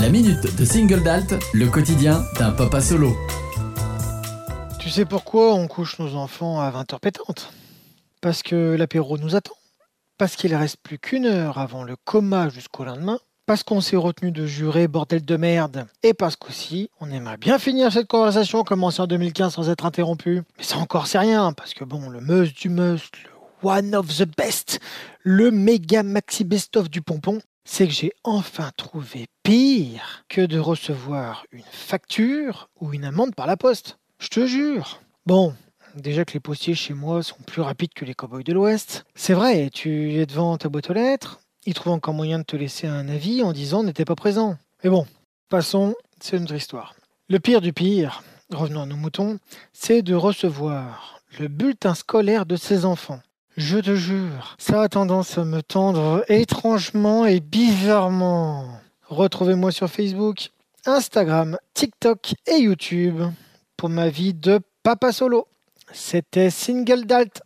La minute de Single Dalt, le quotidien d'un papa solo. Tu sais pourquoi on couche nos enfants à 20h pétantes? Parce que l'apéro nous attend. Parce qu'il reste plus qu'une heure avant le coma jusqu'au lendemain. Parce qu'on s'est retenu de jurer bordel de merde. Et parce qu'aussi, on aimerait bien finir cette conversation commencée en 2015 sans être interrompu. Mais ça encore c'est rien, parce que bon, le must du must, le one of the best, le méga maxi best-of du pompon, c'est que j'ai enfin trouvé pire que de recevoir une facture ou une amende par la poste. Je te jure. Bon, déjà que les postiers chez moi sont plus rapides que les cowboys de l'Ouest. C'est vrai, tu es devant ta boîte aux lettres, ils trouvent encore moyen de te laisser un avis en disant n'était pas présent. Mais bon, passons, c'est une autre histoire. Le pire du pire, revenons à nos moutons, c'est de recevoir le bulletin scolaire de ses enfants. Je te jure, ça a tendance à me tendre étrangement et bizarrement. Retrouvez-moi sur Facebook, Instagram, TikTok et YouTube pour ma vie de papa solo. C'était Single Dalt.